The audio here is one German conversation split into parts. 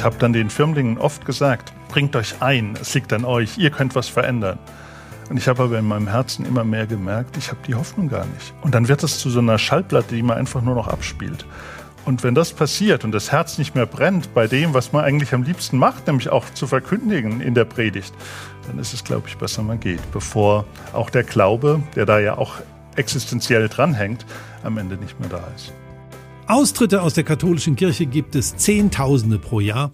ich habe dann den Firmlingen oft gesagt, bringt euch ein, es liegt an euch, ihr könnt was verändern. Und ich habe aber in meinem Herzen immer mehr gemerkt, ich habe die Hoffnung gar nicht. Und dann wird es zu so einer Schallplatte, die man einfach nur noch abspielt. Und wenn das passiert und das Herz nicht mehr brennt bei dem, was man eigentlich am liebsten macht, nämlich auch zu verkündigen in der Predigt, dann ist es, glaube ich, besser, man geht, bevor auch der Glaube, der da ja auch existenziell dranhängt, am Ende nicht mehr da ist. Austritte aus der katholischen Kirche gibt es Zehntausende pro Jahr.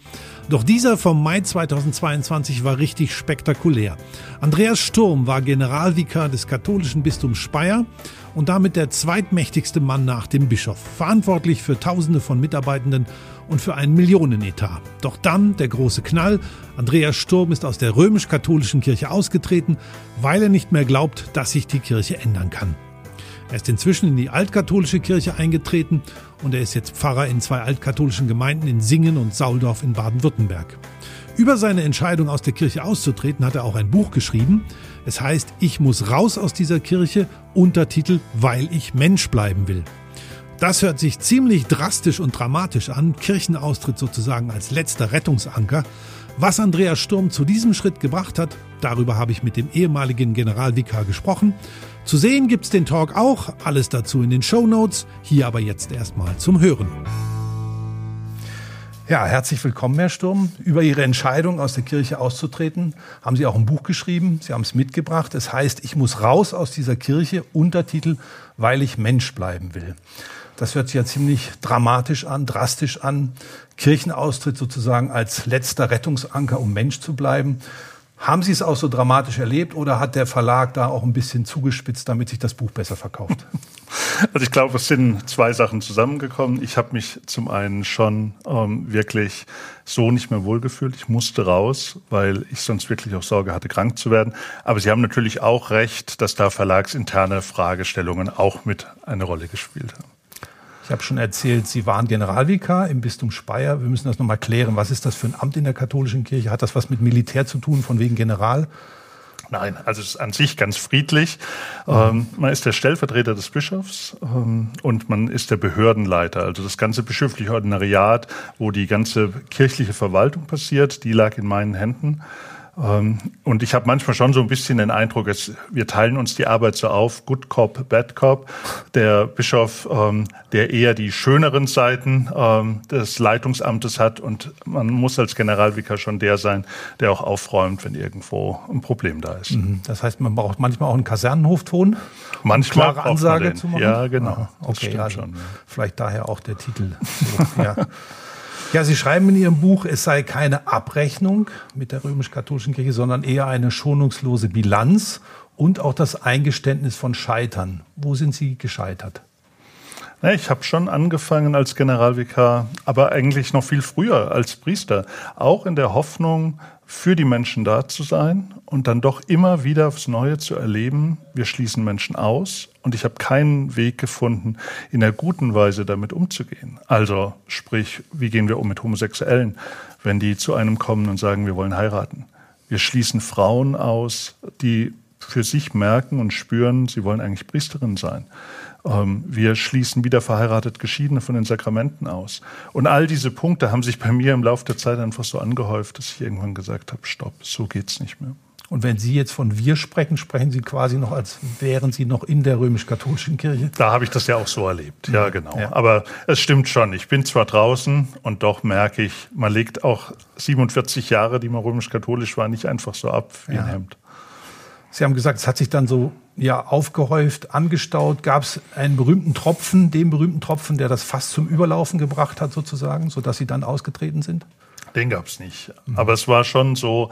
Doch dieser vom Mai 2022 war richtig spektakulär. Andreas Sturm war Generalvikar des katholischen Bistums Speyer und damit der zweitmächtigste Mann nach dem Bischof, verantwortlich für Tausende von Mitarbeitenden und für einen Millionenetat. Doch dann der große Knall. Andreas Sturm ist aus der römisch-katholischen Kirche ausgetreten, weil er nicht mehr glaubt, dass sich die Kirche ändern kann. Er ist inzwischen in die altkatholische Kirche eingetreten und er ist jetzt Pfarrer in zwei altkatholischen Gemeinden in Singen und Sauldorf in Baden-Württemberg. Über seine Entscheidung aus der Kirche auszutreten hat er auch ein Buch geschrieben. Es heißt Ich muss raus aus dieser Kirche, Untertitel Weil ich Mensch bleiben will. Das hört sich ziemlich drastisch und dramatisch an, Kirchenaustritt sozusagen als letzter Rettungsanker. Was Andreas Sturm zu diesem Schritt gebracht hat, darüber habe ich mit dem ehemaligen Generalvikar gesprochen. Zu sehen gibt's den Talk auch, alles dazu in den Show Notes. Hier aber jetzt erstmal zum Hören. Ja, herzlich willkommen, Herr Sturm. Über Ihre Entscheidung, aus der Kirche auszutreten, haben Sie auch ein Buch geschrieben. Sie haben es mitgebracht. Es heißt, ich muss raus aus dieser Kirche, Untertitel, weil ich Mensch bleiben will. Das hört sich ja ziemlich dramatisch an, drastisch an. Kirchenaustritt sozusagen als letzter Rettungsanker, um Mensch zu bleiben. Haben Sie es auch so dramatisch erlebt oder hat der Verlag da auch ein bisschen zugespitzt, damit sich das Buch besser verkauft? Also ich glaube, es sind zwei Sachen zusammengekommen. Ich habe mich zum einen schon ähm, wirklich so nicht mehr wohlgefühlt. Ich musste raus, weil ich sonst wirklich auch Sorge hatte, krank zu werden. Aber Sie haben natürlich auch recht, dass da verlagsinterne Fragestellungen auch mit eine Rolle gespielt haben. Ich habe schon erzählt, Sie waren Generalvikar im Bistum Speyer. Wir müssen das nochmal klären. Was ist das für ein Amt in der katholischen Kirche? Hat das was mit Militär zu tun, von wegen General? Nein, also es ist an sich ganz friedlich. Ähm, man ist der Stellvertreter des Bischofs ähm, und man ist der Behördenleiter. Also das ganze bischöfliche Ordinariat, wo die ganze kirchliche Verwaltung passiert, die lag in meinen Händen. Ähm, und ich habe manchmal schon so ein bisschen den Eindruck, dass wir teilen uns die Arbeit so auf, Good Cop, Bad Cop. Der Bischof, ähm, der eher die schöneren Seiten ähm, des Leitungsamtes hat und man muss als Generalvikar schon der sein, der auch aufräumt, wenn irgendwo ein Problem da ist. Mhm. Das heißt, man braucht manchmal auch einen Kasernenhofton, manchmal klare Ansage zu machen. Ja, genau. Aha, okay, also schon, vielleicht daher auch der Titel. So, ja. Ja, Sie schreiben in Ihrem Buch, es sei keine Abrechnung mit der römisch-katholischen Kirche, sondern eher eine schonungslose Bilanz und auch das Eingeständnis von Scheitern. Wo sind Sie gescheitert? Ich habe schon angefangen als Generalvikar, aber eigentlich noch viel früher als Priester, auch in der Hoffnung, für die Menschen da zu sein und dann doch immer wieder aufs Neue zu erleben, wir schließen Menschen aus und ich habe keinen Weg gefunden, in einer guten Weise damit umzugehen. Also sprich, wie gehen wir um mit Homosexuellen, wenn die zu einem kommen und sagen, wir wollen heiraten. Wir schließen Frauen aus, die für sich merken und spüren, sie wollen eigentlich Priesterin sein. Ähm, wir schließen wieder verheiratet Geschiedene von den Sakramenten aus. Und all diese Punkte haben sich bei mir im Laufe der Zeit einfach so angehäuft, dass ich irgendwann gesagt habe, stopp, so geht's nicht mehr. Und wenn Sie jetzt von wir sprechen, sprechen Sie quasi noch, als wären Sie noch in der römisch-katholischen Kirche? Da habe ich das ja auch so erlebt, ja genau. Ja. Aber es stimmt schon, ich bin zwar draußen und doch merke ich, man legt auch 47 Jahre, die man römisch-katholisch war, nicht einfach so ab wie ja. ein Hemd. Sie haben gesagt, es hat sich dann so ja, aufgehäuft, angestaut. Gab es einen berühmten Tropfen, den berühmten Tropfen, der das fast zum Überlaufen gebracht hat, sozusagen, sodass Sie dann ausgetreten sind? Den gab es nicht. Mhm. Aber es war schon so,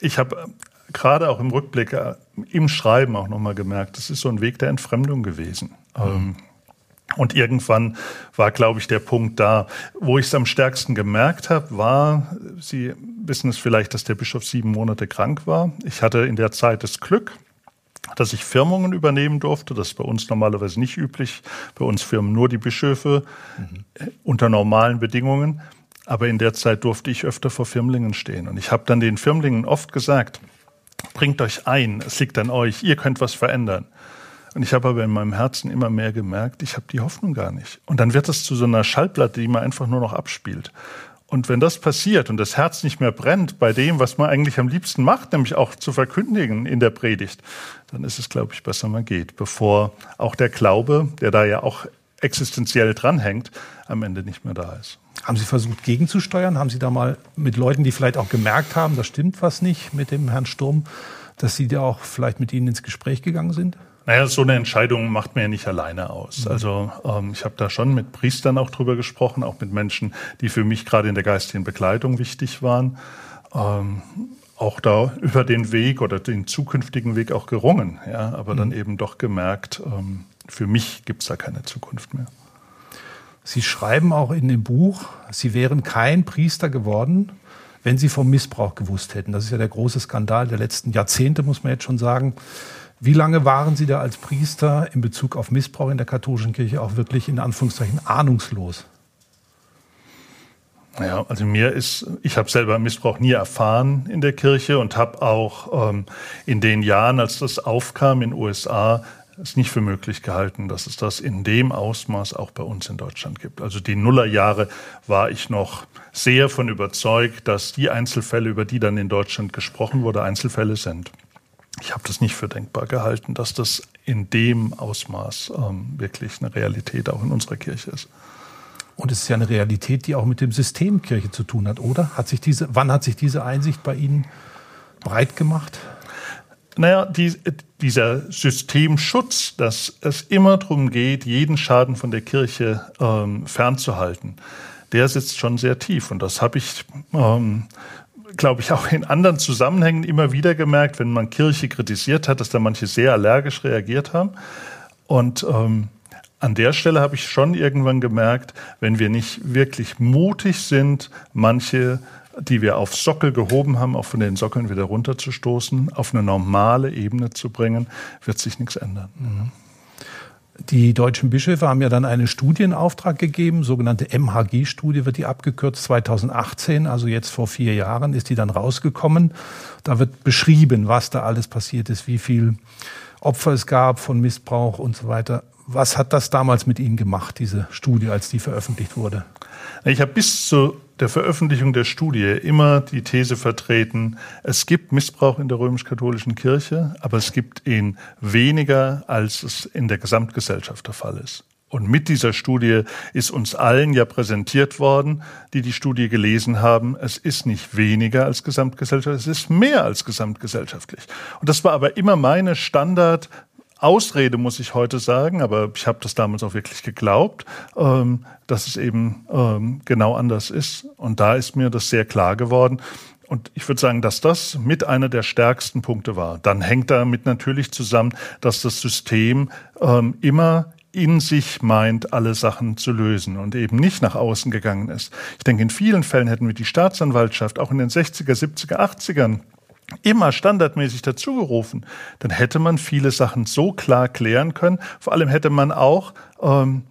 ich habe gerade auch im Rückblick, äh, im Schreiben auch nochmal gemerkt, das ist so ein Weg der Entfremdung gewesen. Mhm. Und irgendwann war, glaube ich, der Punkt da, wo ich es am stärksten gemerkt habe, war, Sie wissen es vielleicht, dass der Bischof sieben Monate krank war. Ich hatte in der Zeit das Glück, dass ich Firmungen übernehmen durfte. Das ist bei uns normalerweise nicht üblich. Bei uns firmen nur die Bischöfe mhm. unter normalen Bedingungen. Aber in der Zeit durfte ich öfter vor Firmlingen stehen. Und ich habe dann den Firmlingen oft gesagt, bringt euch ein, es liegt an euch, ihr könnt was verändern. Und ich habe aber in meinem Herzen immer mehr gemerkt, ich habe die Hoffnung gar nicht. Und dann wird es zu so einer Schallplatte, die man einfach nur noch abspielt. Und wenn das passiert und das Herz nicht mehr brennt bei dem, was man eigentlich am liebsten macht, nämlich auch zu verkündigen in der Predigt, dann ist es, glaube ich, besser, man geht, bevor auch der Glaube, der da ja auch existenziell dranhängt, am Ende nicht mehr da ist. Haben Sie versucht, gegenzusteuern? Haben Sie da mal mit Leuten, die vielleicht auch gemerkt haben, da stimmt was nicht mit dem Herrn Sturm, dass Sie da auch vielleicht mit Ihnen ins Gespräch gegangen sind? Naja, so eine Entscheidung macht man ja nicht alleine aus. Mhm. Also ähm, ich habe da schon mit Priestern auch drüber gesprochen, auch mit Menschen, die für mich gerade in der geistigen Begleitung wichtig waren. Ähm, auch da über den Weg oder den zukünftigen Weg auch gerungen, ja, aber mhm. dann eben doch gemerkt, ähm, für mich gibt es da keine Zukunft mehr. Sie schreiben auch in dem Buch, Sie wären kein Priester geworden, wenn Sie vom Missbrauch gewusst hätten. Das ist ja der große Skandal der letzten Jahrzehnte, muss man jetzt schon sagen. Wie lange waren Sie da als Priester in Bezug auf Missbrauch in der katholischen Kirche auch wirklich in Anführungszeichen ahnungslos? Ja, also mir ist, ich habe selber Missbrauch nie erfahren in der Kirche und habe auch ähm, in den Jahren, als das aufkam in den USA, es nicht für möglich gehalten, dass es das in dem Ausmaß auch bei uns in Deutschland gibt. Also die Nullerjahre war ich noch sehr von überzeugt, dass die Einzelfälle, über die dann in Deutschland gesprochen wurde, Einzelfälle sind ich habe das nicht für denkbar gehalten, dass das in dem Ausmaß ähm, wirklich eine Realität auch in unserer Kirche ist. Und es ist ja eine Realität, die auch mit dem System Kirche zu tun hat, oder? Hat sich diese, wann hat sich diese Einsicht bei Ihnen breit gemacht? Naja, die, dieser Systemschutz, dass es immer darum geht, jeden Schaden von der Kirche ähm, fernzuhalten, der sitzt schon sehr tief. Und das habe ich ähm, glaube ich, auch in anderen Zusammenhängen immer wieder gemerkt, wenn man Kirche kritisiert hat, dass da manche sehr allergisch reagiert haben. Und ähm, an der Stelle habe ich schon irgendwann gemerkt, wenn wir nicht wirklich mutig sind, manche, die wir auf Sockel gehoben haben, auch von den Sockeln wieder runterzustoßen, auf eine normale Ebene zu bringen, wird sich nichts ändern. Mhm. Die deutschen Bischöfe haben ja dann einen Studienauftrag gegeben, sogenannte MHG-Studie wird die abgekürzt, 2018, also jetzt vor vier Jahren ist die dann rausgekommen. Da wird beschrieben, was da alles passiert ist, wie viel Opfer es gab von Missbrauch und so weiter. Was hat das damals mit Ihnen gemacht, diese Studie, als die veröffentlicht wurde? Ich habe bis zu der Veröffentlichung der Studie immer die These vertreten, es gibt Missbrauch in der römisch-katholischen Kirche, aber es gibt ihn weniger, als es in der Gesamtgesellschaft der Fall ist. Und mit dieser Studie ist uns allen ja präsentiert worden, die die Studie gelesen haben, es ist nicht weniger als Gesamtgesellschaft, es ist mehr als gesamtgesellschaftlich. Und das war aber immer meine Standard Ausrede, muss ich heute sagen, aber ich habe das damals auch wirklich geglaubt, ähm, dass es eben ähm, genau anders ist. Und da ist mir das sehr klar geworden. Und ich würde sagen, dass das mit einer der stärksten Punkte war. Dann hängt damit natürlich zusammen, dass das System ähm, immer in sich meint, alle Sachen zu lösen und eben nicht nach außen gegangen ist. Ich denke, in vielen Fällen hätten wir die Staatsanwaltschaft auch in den 60er, 70er, 80ern immer standardmäßig dazugerufen, dann hätte man viele Sachen so klar klären können. Vor allem hätte man auch ähm,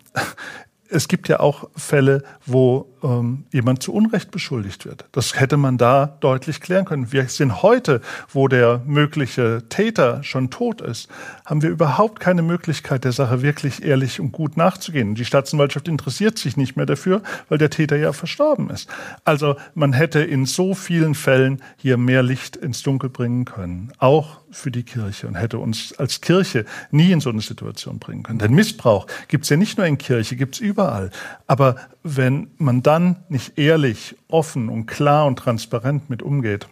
es gibt ja auch Fälle, wo ähm, jemand zu Unrecht beschuldigt wird. Das hätte man da deutlich klären können. Wir sind heute, wo der mögliche Täter schon tot ist, haben wir überhaupt keine Möglichkeit, der Sache wirklich ehrlich und gut nachzugehen. Die Staatsanwaltschaft interessiert sich nicht mehr dafür, weil der Täter ja verstorben ist. Also man hätte in so vielen Fällen hier mehr Licht ins Dunkel bringen können. Auch für die Kirche und hätte uns als Kirche nie in so eine Situation bringen können. Denn Missbrauch gibt es ja nicht nur in Kirche, gibt es überall. Aber wenn man dann nicht ehrlich, offen und klar und transparent mit umgeht,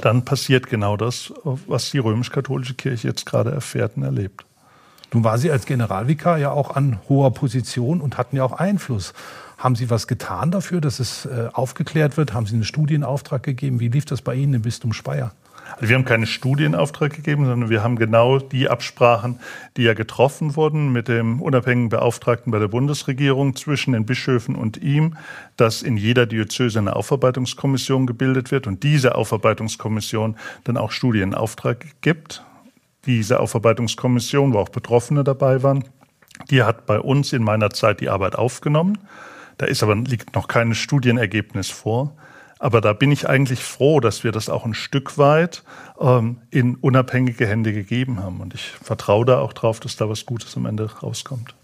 dann passiert genau das, was die römisch-katholische Kirche jetzt gerade erfährt und erlebt. Nun war Sie als Generalvikar ja auch an hoher Position und hatten ja auch Einfluss. Haben Sie was getan dafür, dass es äh, aufgeklärt wird? Haben Sie einen Studienauftrag gegeben? Wie lief das bei Ihnen im Bistum Speyer? Also wir haben keinen Studienauftrag gegeben, sondern wir haben genau die Absprachen, die ja getroffen wurden mit dem unabhängigen Beauftragten bei der Bundesregierung zwischen den Bischöfen und ihm, dass in jeder Diözese eine Aufarbeitungskommission gebildet wird und diese Aufarbeitungskommission dann auch Studienauftrag gibt. Diese Aufarbeitungskommission, wo auch Betroffene dabei waren, die hat bei uns in meiner Zeit die Arbeit aufgenommen. Da ist aber liegt noch kein Studienergebnis vor. Aber da bin ich eigentlich froh, dass wir das auch ein Stück weit ähm, in unabhängige Hände gegeben haben. Und ich vertraue da auch drauf, dass da was Gutes am Ende rauskommt.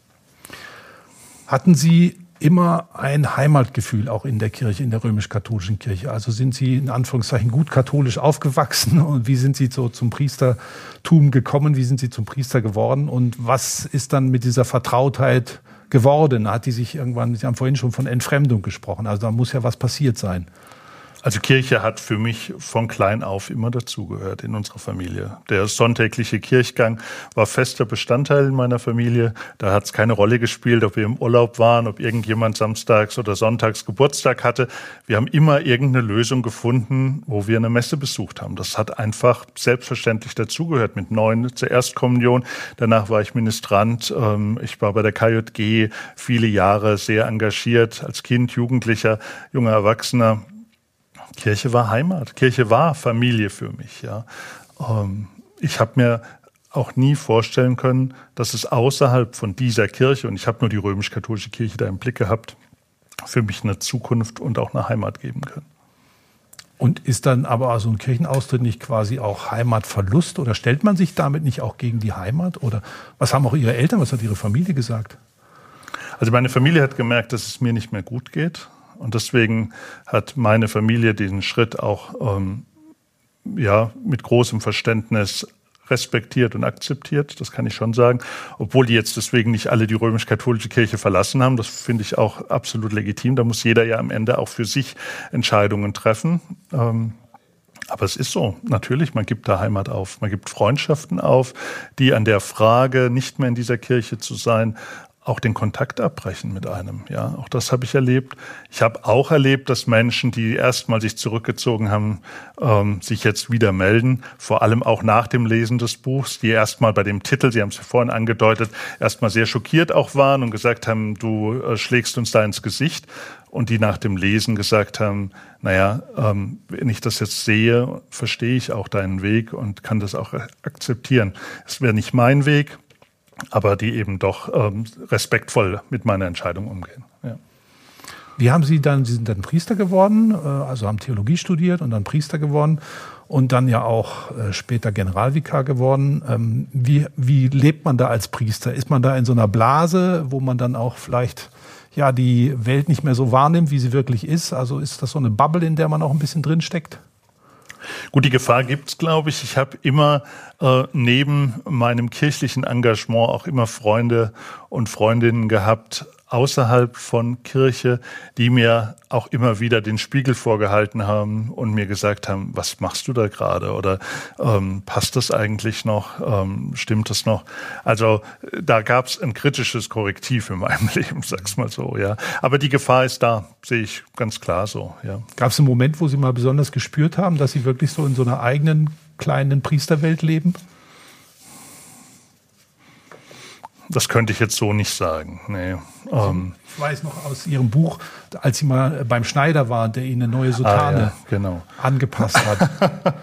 Hatten Sie immer ein Heimatgefühl auch in der Kirche, in der römisch-katholischen Kirche? Also sind Sie in Anführungszeichen gut katholisch aufgewachsen und wie sind Sie so zum Priestertum gekommen? Wie sind Sie zum Priester geworden? Und was ist dann mit dieser Vertrautheit geworden? Hat die sich irgendwann, Sie haben vorhin schon von Entfremdung gesprochen, also da muss ja was passiert sein. Also Kirche hat für mich von klein auf immer dazugehört in unserer Familie. Der sonntägliche Kirchgang war fester Bestandteil in meiner Familie. Da hat es keine Rolle gespielt, ob wir im Urlaub waren, ob irgendjemand samstags oder sonntags Geburtstag hatte. Wir haben immer irgendeine Lösung gefunden, wo wir eine Messe besucht haben. Das hat einfach selbstverständlich dazugehört. Mit neun zur Erstkommunion. Danach war ich Ministrant. Ähm, ich war bei der KJG viele Jahre sehr engagiert als Kind, Jugendlicher, junger Erwachsener Kirche war Heimat, Kirche war Familie für mich. Ja. Ähm, ich habe mir auch nie vorstellen können, dass es außerhalb von dieser Kirche, und ich habe nur die römisch-katholische Kirche da im Blick gehabt, für mich eine Zukunft und auch eine Heimat geben kann. Und ist dann aber so ein Kirchenaustritt nicht quasi auch Heimatverlust oder stellt man sich damit nicht auch gegen die Heimat? Oder was haben auch Ihre Eltern, was hat Ihre Familie gesagt? Also meine Familie hat gemerkt, dass es mir nicht mehr gut geht. Und deswegen hat meine Familie diesen Schritt auch ähm, ja, mit großem Verständnis respektiert und akzeptiert, das kann ich schon sagen. Obwohl die jetzt deswegen nicht alle die römisch-katholische Kirche verlassen haben, das finde ich auch absolut legitim. Da muss jeder ja am Ende auch für sich Entscheidungen treffen. Ähm, aber es ist so, natürlich, man gibt da Heimat auf, man gibt Freundschaften auf, die an der Frage, nicht mehr in dieser Kirche zu sein, auch den Kontakt abbrechen mit einem. Ja, auch das habe ich erlebt. Ich habe auch erlebt, dass Menschen, die erstmal sich zurückgezogen haben, ähm, sich jetzt wieder melden. Vor allem auch nach dem Lesen des Buchs, die erstmal bei dem Titel, Sie haben es ja vorhin angedeutet, erstmal sehr schockiert auch waren und gesagt haben, du äh, schlägst uns da ins Gesicht. Und die nach dem Lesen gesagt haben, naja, ähm, wenn ich das jetzt sehe, verstehe ich auch deinen Weg und kann das auch akzeptieren. Es wäre nicht mein Weg, aber die eben doch ähm, respektvoll mit meiner Entscheidung umgehen. Ja. Wie haben Sie dann, Sie sind dann Priester geworden, äh, also haben Theologie studiert und dann Priester geworden und dann ja auch äh, später Generalvikar geworden. Ähm, wie, wie lebt man da als Priester? Ist man da in so einer Blase, wo man dann auch vielleicht ja die Welt nicht mehr so wahrnimmt, wie sie wirklich ist? Also ist das so eine Bubble, in der man auch ein bisschen drin steckt? Gut, die Gefahr gibt's, glaube ich. Ich habe immer äh, neben meinem kirchlichen Engagement auch immer Freunde und Freundinnen gehabt, außerhalb von Kirche, die mir auch immer wieder den Spiegel vorgehalten haben und mir gesagt haben, was machst du da gerade oder ähm, passt das eigentlich noch, ähm, stimmt das noch? Also da gab es ein kritisches Korrektiv in meinem Leben, sag's mal so, ja. Aber die Gefahr ist da, sehe ich ganz klar so, ja. Gab es einen Moment, wo Sie mal besonders gespürt haben, dass Sie wirklich so in so einer eigenen kleinen Priesterwelt leben? Das könnte ich jetzt so nicht sagen. Nee. Ähm, ich weiß noch aus Ihrem Buch, als Sie mal beim Schneider waren, der Ihnen eine neue Sutane ah, ja, genau. angepasst hat.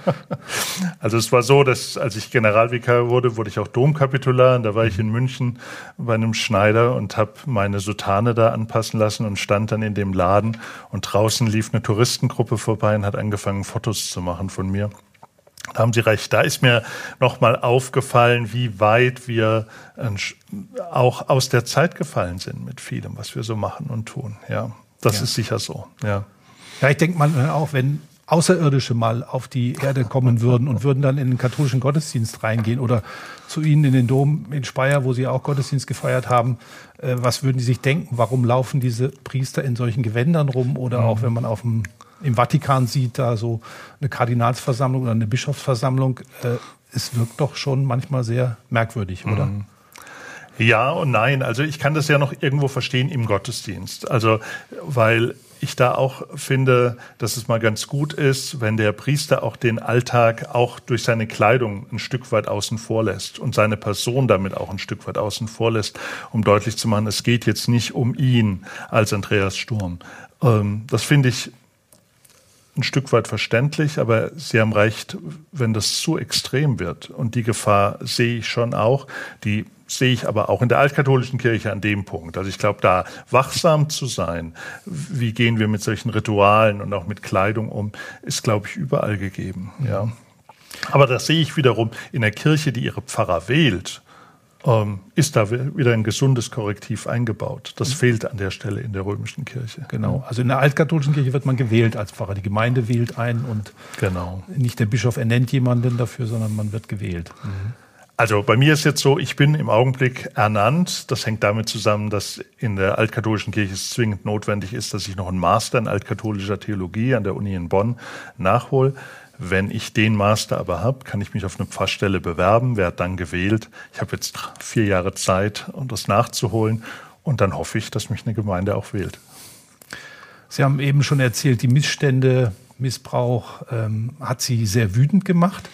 also es war so, dass als ich Generalvikar wurde, wurde ich auch Domkapitular. Und da war ich in München bei einem Schneider und habe meine Sutane da anpassen lassen und stand dann in dem Laden. Und draußen lief eine Touristengruppe vorbei und hat angefangen, Fotos zu machen von mir. Da haben Sie recht. Da ist mir nochmal aufgefallen, wie weit wir auch aus der Zeit gefallen sind mit vielem, was wir so machen und tun. Ja, das ja. ist sicher so. Ja. Ja, ich denke mal auch, wenn Außerirdische mal auf die Erde kommen würden und würden dann in den katholischen Gottesdienst reingehen oder zu Ihnen in den Dom in Speyer, wo Sie auch Gottesdienst gefeiert haben, äh, was würden die sich denken? Warum laufen diese Priester in solchen Gewändern rum? Oder mhm. auch wenn man auf dem im Vatikan sieht, da so eine Kardinalsversammlung oder eine Bischofsversammlung, äh, es wirkt doch schon manchmal sehr merkwürdig, oder? Mhm. Ja und nein. Also ich kann das ja noch irgendwo verstehen im Gottesdienst. Also, weil ich da auch finde, dass es mal ganz gut ist, wenn der Priester auch den Alltag auch durch seine Kleidung ein Stück weit außen vor lässt und seine Person damit auch ein Stück weit außen vor lässt, um deutlich zu machen, es geht jetzt nicht um ihn als Andreas Sturm. Ähm, das finde ich ein Stück weit verständlich, aber Sie haben recht, wenn das zu extrem wird. Und die Gefahr sehe ich schon auch. Die sehe ich aber auch in der altkatholischen Kirche an dem Punkt. Also ich glaube, da wachsam zu sein, wie gehen wir mit solchen Ritualen und auch mit Kleidung um, ist, glaube ich, überall gegeben. Ja. Aber das sehe ich wiederum in der Kirche, die ihre Pfarrer wählt ist da wieder ein gesundes Korrektiv eingebaut. Das mhm. fehlt an der Stelle in der römischen Kirche. Genau. Also in der altkatholischen Kirche wird man gewählt als Pfarrer. Die Gemeinde wählt ein und genau. nicht der Bischof ernennt jemanden dafür, sondern man wird gewählt. Mhm. Also bei mir ist jetzt so, ich bin im Augenblick ernannt. Das hängt damit zusammen, dass in der altkatholischen Kirche es zwingend notwendig ist, dass ich noch einen Master in altkatholischer Theologie an der Uni in Bonn nachhole. Wenn ich den Master aber habe, kann ich mich auf eine Pfarrstelle bewerben, werde dann gewählt. Ich habe jetzt vier Jahre Zeit, um das nachzuholen. Und dann hoffe ich, dass mich eine Gemeinde auch wählt. Sie haben eben schon erzählt, die Missstände, Missbrauch ähm, hat Sie sehr wütend gemacht,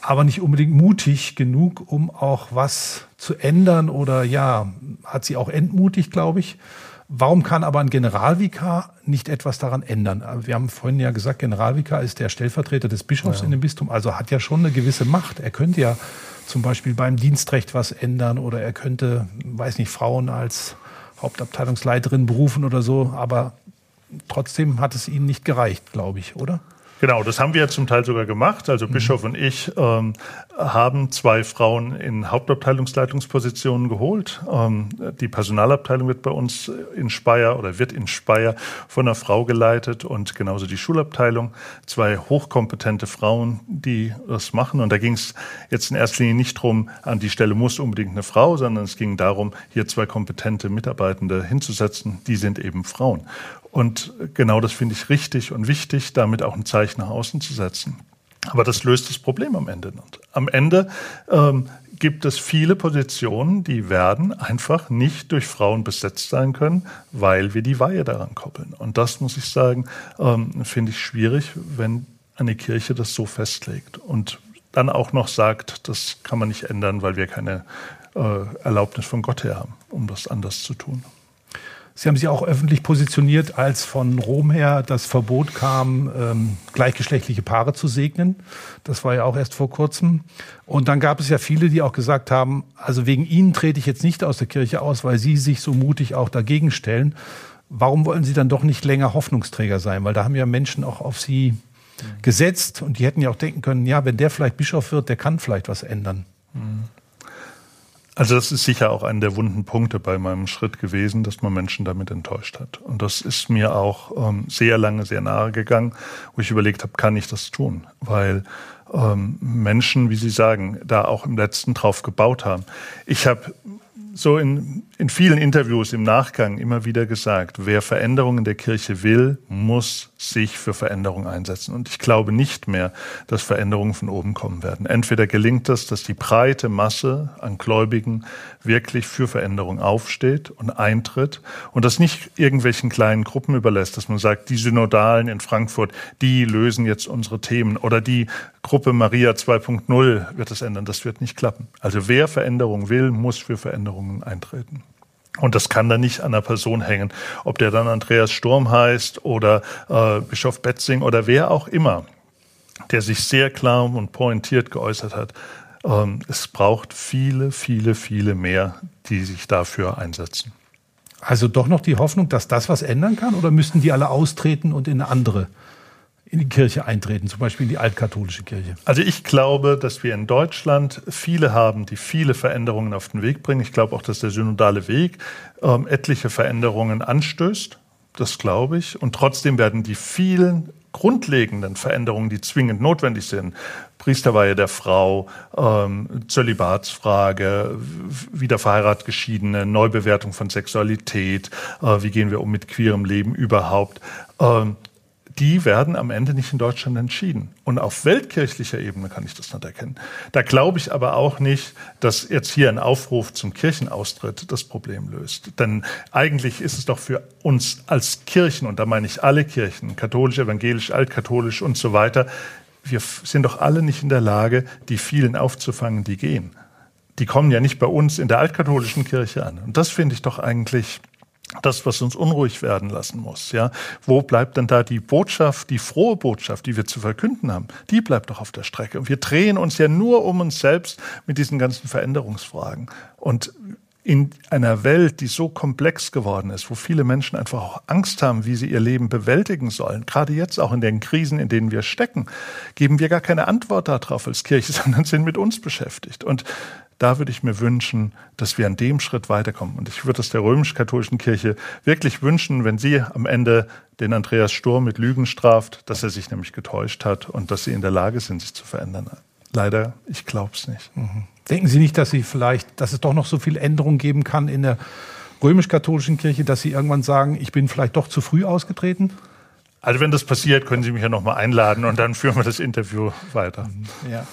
aber nicht unbedingt mutig genug, um auch was zu ändern oder ja, hat Sie auch entmutigt, glaube ich. Warum kann aber ein Generalvikar nicht etwas daran ändern? Wir haben vorhin ja gesagt, Generalvikar ist der Stellvertreter des Bischofs ja. in dem Bistum, also hat ja schon eine gewisse Macht. Er könnte ja zum Beispiel beim Dienstrecht was ändern oder er könnte, weiß nicht, Frauen als Hauptabteilungsleiterin berufen oder so, aber trotzdem hat es ihnen nicht gereicht, glaube ich, oder? Genau, das haben wir ja zum Teil sogar gemacht. Also mhm. Bischof und ich ähm, haben zwei Frauen in Hauptabteilungsleitungspositionen geholt. Ähm, die Personalabteilung wird bei uns in Speyer oder wird in Speyer von einer Frau geleitet und genauso die Schulabteilung. Zwei hochkompetente Frauen, die das machen. Und da ging es jetzt in erster Linie nicht darum, an die Stelle muss unbedingt eine Frau, sondern es ging darum, hier zwei kompetente Mitarbeitende hinzusetzen. Die sind eben Frauen. Und genau das finde ich richtig und wichtig, damit auch ein Zeichen nach außen zu setzen. Aber das löst das Problem am Ende nicht. Am Ende ähm, gibt es viele Positionen, die werden einfach nicht durch Frauen besetzt sein können, weil wir die Weihe daran koppeln. Und das muss ich sagen, ähm, finde ich schwierig, wenn eine Kirche das so festlegt und dann auch noch sagt, das kann man nicht ändern, weil wir keine äh, Erlaubnis von Gott her haben, um das anders zu tun. Sie haben sich auch öffentlich positioniert, als von Rom her das Verbot kam, ähm, gleichgeschlechtliche Paare zu segnen. Das war ja auch erst vor kurzem. Und dann gab es ja viele, die auch gesagt haben, also wegen Ihnen trete ich jetzt nicht aus der Kirche aus, weil Sie sich so mutig auch dagegen stellen. Warum wollen Sie dann doch nicht länger Hoffnungsträger sein? Weil da haben ja Menschen auch auf Sie gesetzt und die hätten ja auch denken können, ja, wenn der vielleicht Bischof wird, der kann vielleicht was ändern. Mhm. Also das ist sicher auch einer der wunden Punkte bei meinem Schritt gewesen, dass man Menschen damit enttäuscht hat. Und das ist mir auch ähm, sehr lange, sehr nahe gegangen, wo ich überlegt habe, kann ich das tun? Weil ähm, Menschen, wie Sie sagen, da auch im letzten drauf gebaut haben. Ich habe so in, in vielen Interviews im Nachgang immer wieder gesagt, wer Veränderungen der Kirche will, muss sich für Veränderung einsetzen. Und ich glaube nicht mehr, dass Veränderungen von oben kommen werden. Entweder gelingt es, dass die breite Masse an Gläubigen wirklich für Veränderung aufsteht und eintritt und das nicht irgendwelchen kleinen Gruppen überlässt, dass man sagt, die Synodalen in Frankfurt, die lösen jetzt unsere Themen oder die Gruppe Maria 2.0 wird es ändern. Das wird nicht klappen. Also wer Veränderung will, muss für Veränderungen eintreten. Und das kann dann nicht an der Person hängen, ob der dann Andreas Sturm heißt oder äh, Bischof Betzing oder wer auch immer, der sich sehr klar und pointiert geäußert hat. Ähm, es braucht viele, viele, viele mehr, die sich dafür einsetzen. Also doch noch die Hoffnung, dass das was ändern kann oder müssten die alle austreten und in eine andere in die Kirche eintreten, zum Beispiel in die altkatholische Kirche? Also ich glaube, dass wir in Deutschland viele haben, die viele Veränderungen auf den Weg bringen. Ich glaube auch, dass der synodale Weg ähm, etliche Veränderungen anstößt. Das glaube ich. Und trotzdem werden die vielen grundlegenden Veränderungen, die zwingend notwendig sind, Priesterweihe der Frau, ähm, Zölibatsfrage, wieder verheiratet Geschiedene, Neubewertung von Sexualität, äh, wie gehen wir um mit queerem Leben überhaupt, ähm, die werden am Ende nicht in Deutschland entschieden. Und auf weltkirchlicher Ebene kann ich das nicht erkennen. Da glaube ich aber auch nicht, dass jetzt hier ein Aufruf zum Kirchenaustritt das Problem löst. Denn eigentlich ist es doch für uns als Kirchen, und da meine ich alle Kirchen, katholisch, evangelisch, altkatholisch und so weiter, wir sind doch alle nicht in der Lage, die vielen aufzufangen, die gehen. Die kommen ja nicht bei uns in der altkatholischen Kirche an. Und das finde ich doch eigentlich das, was uns unruhig werden lassen muss. Ja, wo bleibt denn da die Botschaft, die frohe Botschaft, die wir zu verkünden haben? Die bleibt doch auf der Strecke. Und wir drehen uns ja nur um uns selbst mit diesen ganzen Veränderungsfragen. Und in einer Welt, die so komplex geworden ist, wo viele Menschen einfach auch Angst haben, wie sie ihr Leben bewältigen sollen, gerade jetzt auch in den Krisen, in denen wir stecken, geben wir gar keine Antwort darauf als Kirche, sondern sind mit uns beschäftigt. Und da würde ich mir wünschen, dass wir an dem Schritt weiterkommen. Und ich würde es der römisch-katholischen Kirche wirklich wünschen, wenn sie am Ende den Andreas Sturm mit Lügen straft, dass er sich nämlich getäuscht hat und dass sie in der Lage sind, sich zu verändern. Leider, ich glaube es nicht. Mhm. Denken Sie nicht, dass Sie vielleicht, dass es doch noch so viel Änderungen geben kann in der römisch-katholischen Kirche, dass Sie irgendwann sagen, ich bin vielleicht doch zu früh ausgetreten? Also wenn das passiert, können Sie mich ja nochmal einladen und dann führen wir das Interview weiter. Mhm. Ja.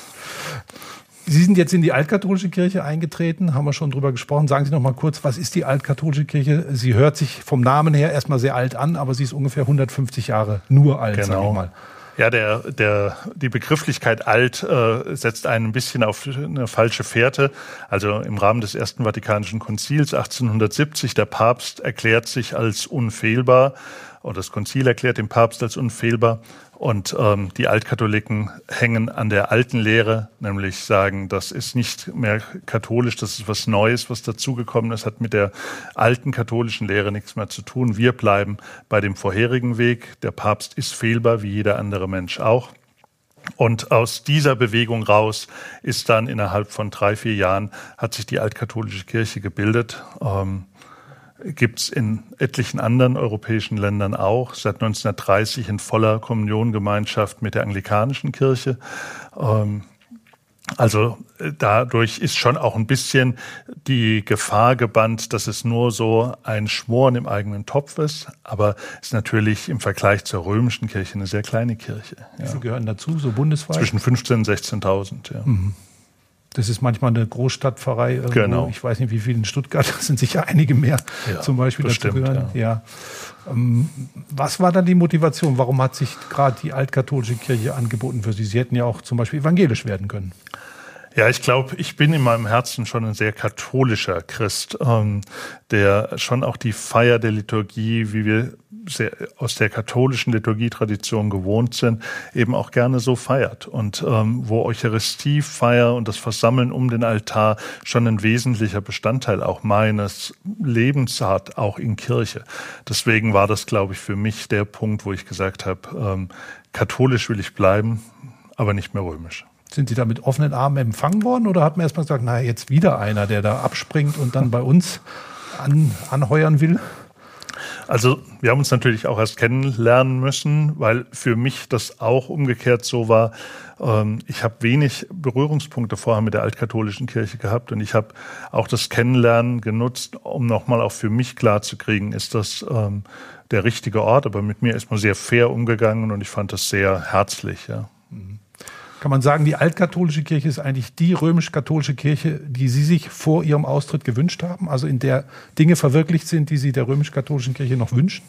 Sie sind jetzt in die altkatholische Kirche eingetreten, haben wir schon drüber gesprochen. Sagen Sie noch mal kurz, was ist die altkatholische Kirche? Sie hört sich vom Namen her erstmal sehr alt an, aber sie ist ungefähr 150 Jahre nur alt, genau. sage ich mal. Ja, der, der, die Begrifflichkeit alt äh, setzt einen ein bisschen auf eine falsche Fährte. Also im Rahmen des Ersten Vatikanischen Konzils 1870, der Papst erklärt sich als unfehlbar oder das Konzil erklärt den Papst als unfehlbar. Und ähm, die Altkatholiken hängen an der alten Lehre, nämlich sagen, das ist nicht mehr katholisch, das ist was Neues, was dazugekommen ist, hat mit der alten katholischen Lehre nichts mehr zu tun. Wir bleiben bei dem vorherigen Weg. Der Papst ist fehlbar, wie jeder andere Mensch auch. Und aus dieser Bewegung raus ist dann innerhalb von drei, vier Jahren hat sich die altkatholische Kirche gebildet. Ähm, gibt es in etlichen anderen europäischen Ländern auch, seit 1930 in voller Kommuniongemeinschaft mit der anglikanischen Kirche. Ähm, also äh, dadurch ist schon auch ein bisschen die Gefahr gebannt, dass es nur so ein Schmoren im eigenen Topf ist, aber ist natürlich im Vergleich zur römischen Kirche eine sehr kleine Kirche. Wie viele gehören dazu, so bundesweit? Zwischen 15.000 und 16.000, ja. Mhm. Das ist manchmal eine Großstadtpfarrei. Irgendwo. Genau. Ich weiß nicht, wie viele in Stuttgart, das sind sicher einige mehr ja, zum Beispiel dazu gehören. Ja. ja. Ähm, was war dann die Motivation? Warum hat sich gerade die altkatholische Kirche angeboten für Sie? Sie hätten ja auch zum Beispiel evangelisch werden können. Ja, ich glaube, ich bin in meinem Herzen schon ein sehr katholischer Christ, ähm, der schon auch die Feier der Liturgie, wie wir sehr, aus der katholischen Liturgietradition gewohnt sind, eben auch gerne so feiert. Und ähm, wo Eucharistiefeier und das Versammeln um den Altar schon ein wesentlicher Bestandteil auch meines Lebens hat, auch in Kirche. Deswegen war das, glaube ich, für mich der Punkt, wo ich gesagt habe, ähm, katholisch will ich bleiben, aber nicht mehr römisch. Sind Sie da mit offenen Armen empfangen worden oder hat man erstmal gesagt, naja, jetzt wieder einer, der da abspringt und dann bei uns an, anheuern will? Also wir haben uns natürlich auch erst kennenlernen müssen, weil für mich das auch umgekehrt so war. Ähm, ich habe wenig Berührungspunkte vorher mit der altkatholischen Kirche gehabt und ich habe auch das Kennenlernen genutzt, um nochmal auch für mich klarzukriegen, ist das ähm, der richtige Ort. Aber mit mir ist man sehr fair umgegangen und ich fand das sehr herzlich. Ja. Kann man sagen, die altkatholische Kirche ist eigentlich die römisch-katholische Kirche, die Sie sich vor Ihrem Austritt gewünscht haben? Also in der Dinge verwirklicht sind, die Sie der römisch-katholischen Kirche noch wünschen?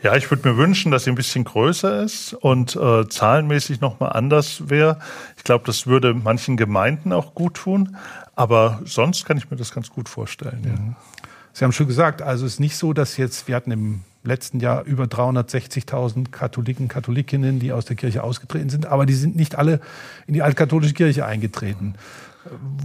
Ja, ich würde mir wünschen, dass sie ein bisschen größer ist und äh, zahlenmäßig nochmal anders wäre. Ich glaube, das würde manchen Gemeinden auch gut tun. Aber sonst kann ich mir das ganz gut vorstellen. Ja. Mhm. Sie haben schon gesagt, also es ist nicht so, dass jetzt, wir hatten im letzten Jahr über 360.000 Katholiken, Katholikinnen, die aus der Kirche ausgetreten sind, aber die sind nicht alle in die altkatholische Kirche eingetreten.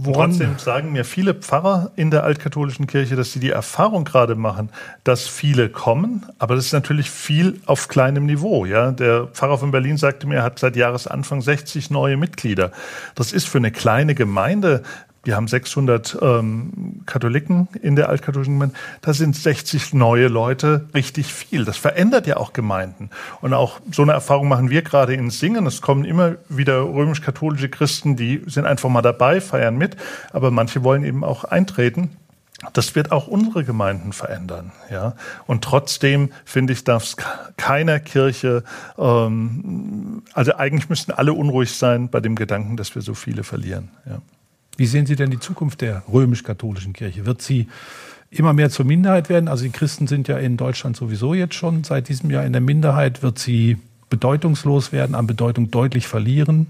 Woran Trotzdem sagen mir viele Pfarrer in der altkatholischen Kirche, dass sie die Erfahrung gerade machen, dass viele kommen, aber das ist natürlich viel auf kleinem Niveau. Ja, der Pfarrer von Berlin sagte mir, er hat seit Jahresanfang 60 neue Mitglieder. Das ist für eine kleine Gemeinde wir haben 600 ähm, Katholiken in der altkatholischen Gemeinde. Da sind 60 neue Leute richtig viel. Das verändert ja auch Gemeinden. Und auch so eine Erfahrung machen wir gerade in Singen. Es kommen immer wieder römisch-katholische Christen, die sind einfach mal dabei, feiern mit. Aber manche wollen eben auch eintreten. Das wird auch unsere Gemeinden verändern, ja. Und trotzdem finde ich, darf es keiner Kirche, ähm, also eigentlich müssten alle unruhig sein bei dem Gedanken, dass wir so viele verlieren. Ja. Wie sehen Sie denn die Zukunft der römisch-katholischen Kirche? Wird sie immer mehr zur Minderheit werden? Also die Christen sind ja in Deutschland sowieso jetzt schon seit diesem Jahr in der Minderheit. Wird sie bedeutungslos werden, an Bedeutung deutlich verlieren?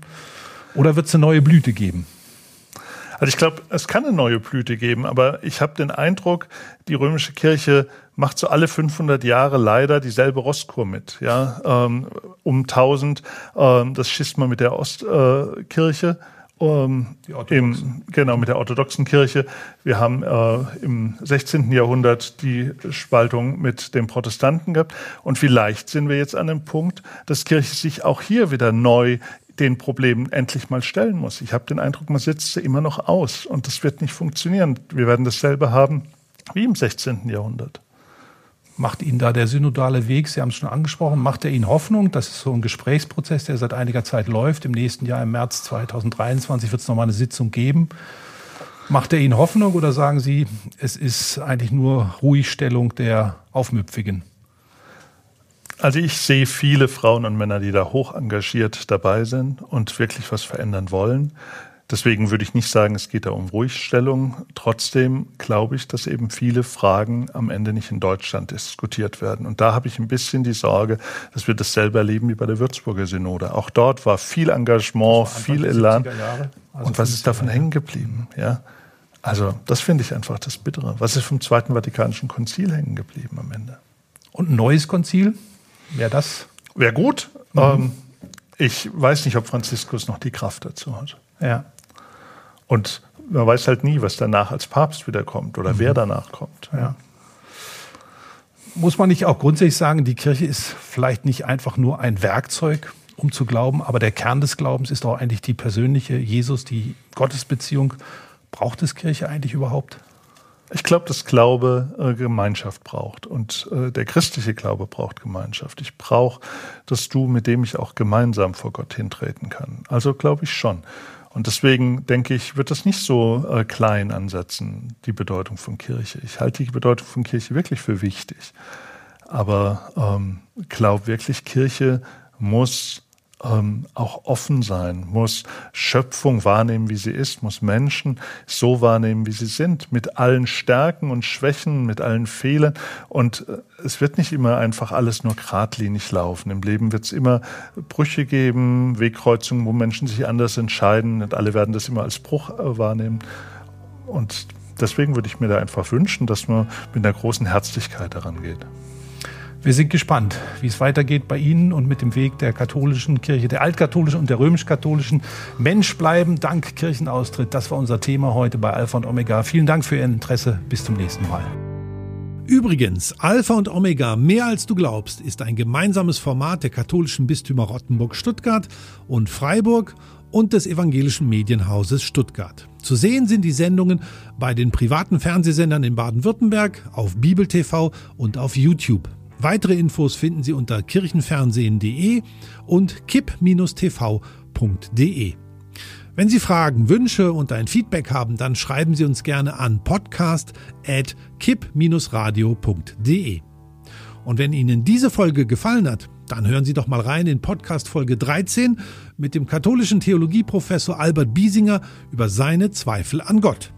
Oder wird es eine neue Blüte geben? Also ich glaube, es kann eine neue Blüte geben, aber ich habe den Eindruck, die römische Kirche macht so alle 500 Jahre leider dieselbe Rostkur mit. Ja, ähm, um 1000 ähm, das Schisma mit der Ostkirche. Äh, ähm, im, genau mit der orthodoxen Kirche. Wir haben äh, im 16. Jahrhundert die Spaltung mit den Protestanten gehabt. Und vielleicht sind wir jetzt an dem Punkt, dass Kirche sich auch hier wieder neu den Problemen endlich mal stellen muss. Ich habe den Eindruck, man sitzt sie immer noch aus und das wird nicht funktionieren. Wir werden dasselbe haben wie im 16. Jahrhundert. Macht Ihnen da der synodale Weg, Sie haben es schon angesprochen, macht er Ihnen Hoffnung? Das ist so ein Gesprächsprozess, der seit einiger Zeit läuft. Im nächsten Jahr, im März 2023, wird es nochmal eine Sitzung geben. Macht er Ihnen Hoffnung oder sagen Sie, es ist eigentlich nur Ruhigstellung der Aufmüpfigen? Also ich sehe viele Frauen und Männer, die da hoch engagiert dabei sind und wirklich was verändern wollen. Deswegen würde ich nicht sagen, es geht da um Ruhigstellung. Trotzdem glaube ich, dass eben viele Fragen am Ende nicht in Deutschland diskutiert werden. Und da habe ich ein bisschen die Sorge, dass wir dasselbe erleben wie bei der Würzburger Synode. Auch dort war viel Engagement, viel Elan. Also und was ist davon hängen geblieben? Ja. Also das finde ich einfach das Bittere. Was ist vom Zweiten Vatikanischen Konzil hängen geblieben am Ende? Und ein neues Konzil? Wäre das? Wäre gut. Mhm. Ähm, ich weiß nicht, ob Franziskus noch die Kraft dazu hat. Ja. Und man weiß halt nie, was danach als Papst wiederkommt oder mhm. wer danach kommt. Ja. Muss man nicht auch grundsätzlich sagen, die Kirche ist vielleicht nicht einfach nur ein Werkzeug, um zu glauben, aber der Kern des Glaubens ist auch eigentlich die persönliche Jesus, die Gottesbeziehung. Braucht es Kirche eigentlich überhaupt? Ich glaube, dass Glaube äh, Gemeinschaft braucht und äh, der christliche Glaube braucht Gemeinschaft. Ich brauche, dass du, mit dem ich auch gemeinsam vor Gott hintreten kann. Also glaube ich schon. Und deswegen denke ich, wird das nicht so äh, klein ansetzen, die Bedeutung von Kirche. Ich halte die Bedeutung von Kirche wirklich für wichtig. Aber ähm, glaube wirklich, Kirche muss ähm, auch offen sein, muss Schöpfung wahrnehmen, wie sie ist, muss Menschen so wahrnehmen, wie sie sind, mit allen Stärken und Schwächen, mit allen Fehlern. Und äh, es wird nicht immer einfach alles nur geradlinig laufen. Im Leben wird es immer Brüche geben, Wegkreuzungen, wo Menschen sich anders entscheiden. Und alle werden das immer als Bruch äh, wahrnehmen. Und deswegen würde ich mir da einfach wünschen, dass man mit einer großen Herzlichkeit daran geht. Wir sind gespannt, wie es weitergeht bei Ihnen und mit dem Weg der katholischen Kirche, der altkatholischen und der römisch-katholischen. Mensch bleiben, dank Kirchenaustritt. Das war unser Thema heute bei Alpha und Omega. Vielen Dank für Ihr Interesse. Bis zum nächsten Mal. Übrigens, Alpha und Omega, mehr als du glaubst, ist ein gemeinsames Format der katholischen Bistümer Rottenburg, Stuttgart und Freiburg und des evangelischen Medienhauses Stuttgart. Zu sehen sind die Sendungen bei den privaten Fernsehsendern in Baden-Württemberg, auf Bibel TV und auf YouTube. Weitere Infos finden Sie unter kirchenfernsehen.de und kipp-tv.de. Wenn Sie Fragen, Wünsche und ein Feedback haben, dann schreiben Sie uns gerne an podcast.kipp-radio.de. Und wenn Ihnen diese Folge gefallen hat, dann hören Sie doch mal rein in Podcast Folge 13 mit dem katholischen Theologieprofessor Albert Biesinger über seine Zweifel an Gott.